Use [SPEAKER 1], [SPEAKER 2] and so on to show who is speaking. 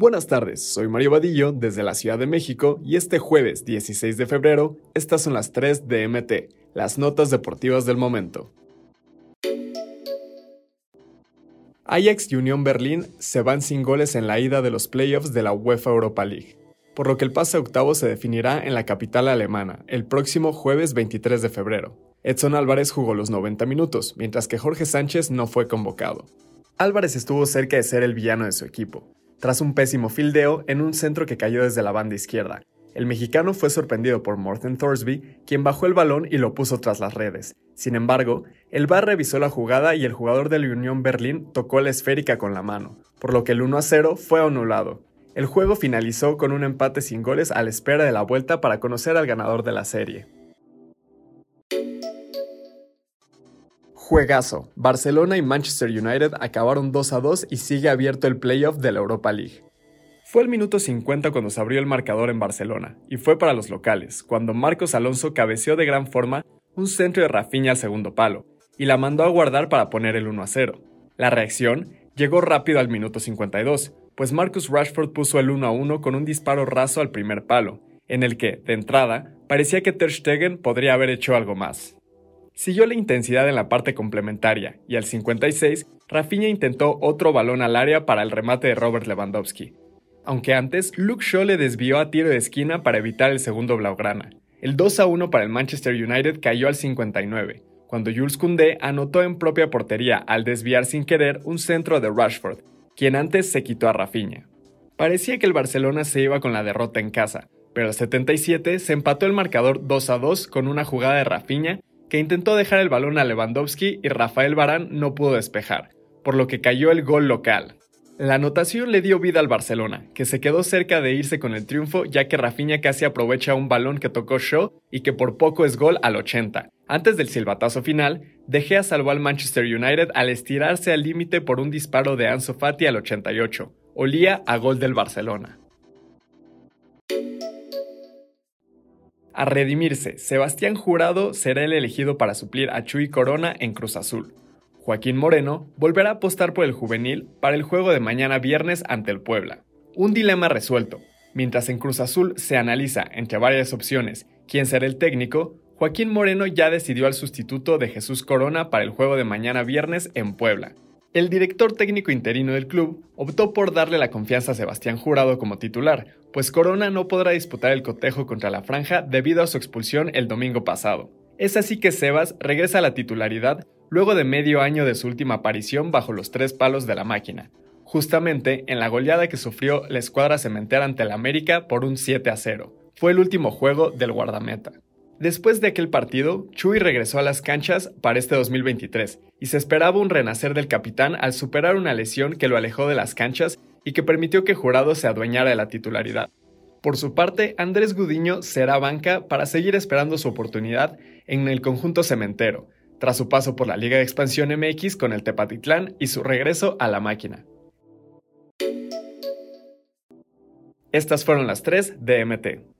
[SPEAKER 1] Buenas tardes, soy Mario Vadillo desde la Ciudad de México y este jueves 16 de febrero estas son las 3 de MT, las notas deportivas del momento. Ajax y Unión Berlín se van sin goles en la ida de los playoffs de la UEFA Europa League, por lo que el pase a octavo se definirá en la capital alemana el próximo jueves 23 de febrero. Edson Álvarez jugó los 90 minutos, mientras que Jorge Sánchez no fue convocado. Álvarez estuvo cerca de ser el villano de su equipo, tras un pésimo fildeo en un centro que cayó desde la banda izquierda. El mexicano fue sorprendido por Morten Thorsby, quien bajó el balón y lo puso tras las redes. Sin embargo, el VAR revisó la jugada y el jugador de la Unión Berlín tocó la esférica con la mano, por lo que el 1 a 0 fue anulado. El juego finalizó con un empate sin goles a la espera de la vuelta para conocer al ganador de la serie. Juegazo. Barcelona y Manchester United acabaron 2 a 2 y sigue abierto el playoff de la Europa League. Fue el minuto 50 cuando se abrió el marcador en Barcelona, y fue para los locales, cuando Marcos Alonso cabeceó de gran forma un centro de Rafinha al segundo palo, y la mandó a guardar para poner el 1 a 0. La reacción llegó rápido al minuto 52, pues Marcus Rashford puso el 1 a 1 con un disparo raso al primer palo, en el que, de entrada, parecía que Ter Stegen podría haber hecho algo más. Siguió la intensidad en la parte complementaria y al 56, Rafinha intentó otro balón al área para el remate de Robert Lewandowski. Aunque antes, Luke Shaw le desvió a tiro de esquina para evitar el segundo blaugrana. El 2 a 1 para el Manchester United cayó al 59, cuando Jules Koundé anotó en propia portería al desviar sin querer un centro de Rashford, quien antes se quitó a Rafinha. Parecía que el Barcelona se iba con la derrota en casa, pero al 77 se empató el marcador 2 a 2 con una jugada de Rafinha que intentó dejar el balón a Lewandowski y Rafael Barán no pudo despejar, por lo que cayó el gol local. La anotación le dio vida al Barcelona, que se quedó cerca de irse con el triunfo ya que Rafinha casi aprovecha un balón que tocó Shaw y que por poco es gol al 80. Antes del silbatazo final, De Gea salvó al Manchester United al estirarse al límite por un disparo de Ansu Fati al 88. Olía a gol del Barcelona. A redimirse, Sebastián Jurado será el elegido para suplir a Chuy Corona en Cruz Azul. Joaquín Moreno volverá a apostar por el juvenil para el juego de mañana viernes ante el Puebla. Un dilema resuelto. Mientras en Cruz Azul se analiza, entre varias opciones, quién será el técnico, Joaquín Moreno ya decidió al sustituto de Jesús Corona para el juego de mañana viernes en Puebla. El director técnico interino del club optó por darle la confianza a Sebastián Jurado como titular, pues Corona no podrá disputar el cotejo contra la franja debido a su expulsión el domingo pasado. Es así que Sebas regresa a la titularidad luego de medio año de su última aparición bajo los tres palos de la máquina, justamente en la goleada que sufrió la escuadra cementera ante el América por un 7 a 0. Fue el último juego del guardameta. Después de aquel partido, Chuy regresó a las canchas para este 2023 y se esperaba un renacer del capitán al superar una lesión que lo alejó de las canchas y que permitió que Jurado se adueñara de la titularidad. Por su parte, Andrés Gudiño será banca para seguir esperando su oportunidad en el conjunto cementero, tras su paso por la Liga de Expansión MX con el Tepatitlán y su regreso a la máquina. Estas fueron las tres de MT.